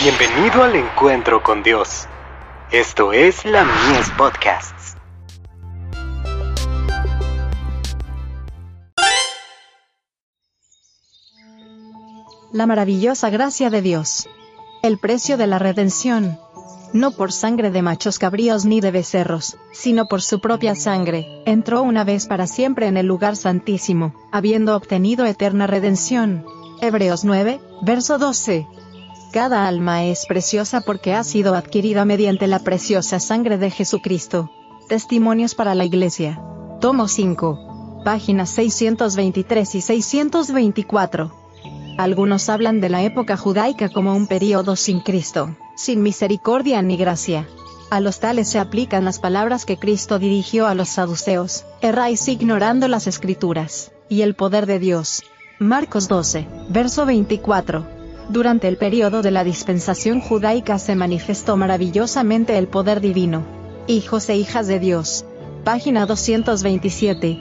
Bienvenido al encuentro con Dios. Esto es la Mies Podcasts. La maravillosa gracia de Dios. El precio de la redención. No por sangre de machos cabríos ni de becerros, sino por su propia sangre, entró una vez para siempre en el lugar santísimo, habiendo obtenido eterna redención. Hebreos 9, verso 12. Cada alma es preciosa porque ha sido adquirida mediante la preciosa sangre de Jesucristo. Testimonios para la Iglesia. Tomo 5. Páginas 623 y 624. Algunos hablan de la época judaica como un período sin Cristo, sin misericordia ni gracia. A los tales se aplican las palabras que Cristo dirigió a los saduceos, erráis ignorando las escrituras, y el poder de Dios. Marcos 12, verso 24. Durante el periodo de la dispensación judaica se manifestó maravillosamente el poder divino. Hijos e hijas de Dios. Página 227.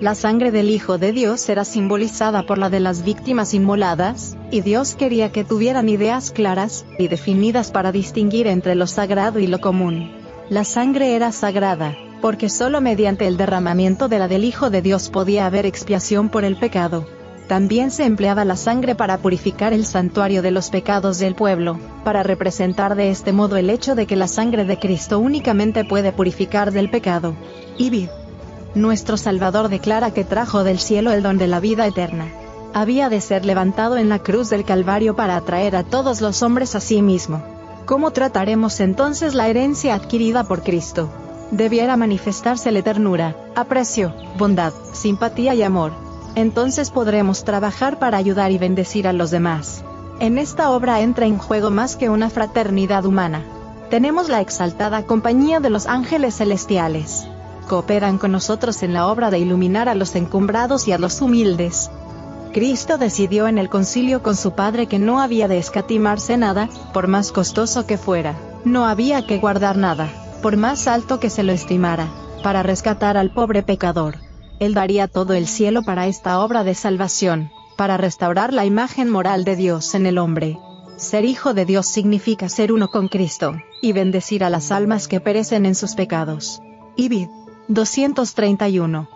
La sangre del Hijo de Dios era simbolizada por la de las víctimas inmoladas, y Dios quería que tuvieran ideas claras y definidas para distinguir entre lo sagrado y lo común. La sangre era sagrada, porque solo mediante el derramamiento de la del Hijo de Dios podía haber expiación por el pecado. También se empleaba la sangre para purificar el santuario de los pecados del pueblo, para representar de este modo el hecho de que la sangre de Cristo únicamente puede purificar del pecado. Ibid. Nuestro Salvador declara que trajo del cielo el don de la vida eterna. Había de ser levantado en la cruz del Calvario para atraer a todos los hombres a sí mismo. ¿Cómo trataremos entonces la herencia adquirida por Cristo? Debiera manifestársele ternura, aprecio, bondad, simpatía y amor, entonces podremos trabajar para ayudar y bendecir a los demás. En esta obra entra en juego más que una fraternidad humana. Tenemos la exaltada compañía de los ángeles celestiales. Cooperan con nosotros en la obra de iluminar a los encumbrados y a los humildes. Cristo decidió en el concilio con su Padre que no había de escatimarse nada, por más costoso que fuera. No había que guardar nada, por más alto que se lo estimara, para rescatar al pobre pecador. Él daría todo el cielo para esta obra de salvación, para restaurar la imagen moral de Dios en el hombre. Ser hijo de Dios significa ser uno con Cristo, y bendecir a las almas que perecen en sus pecados. Ibid. 231.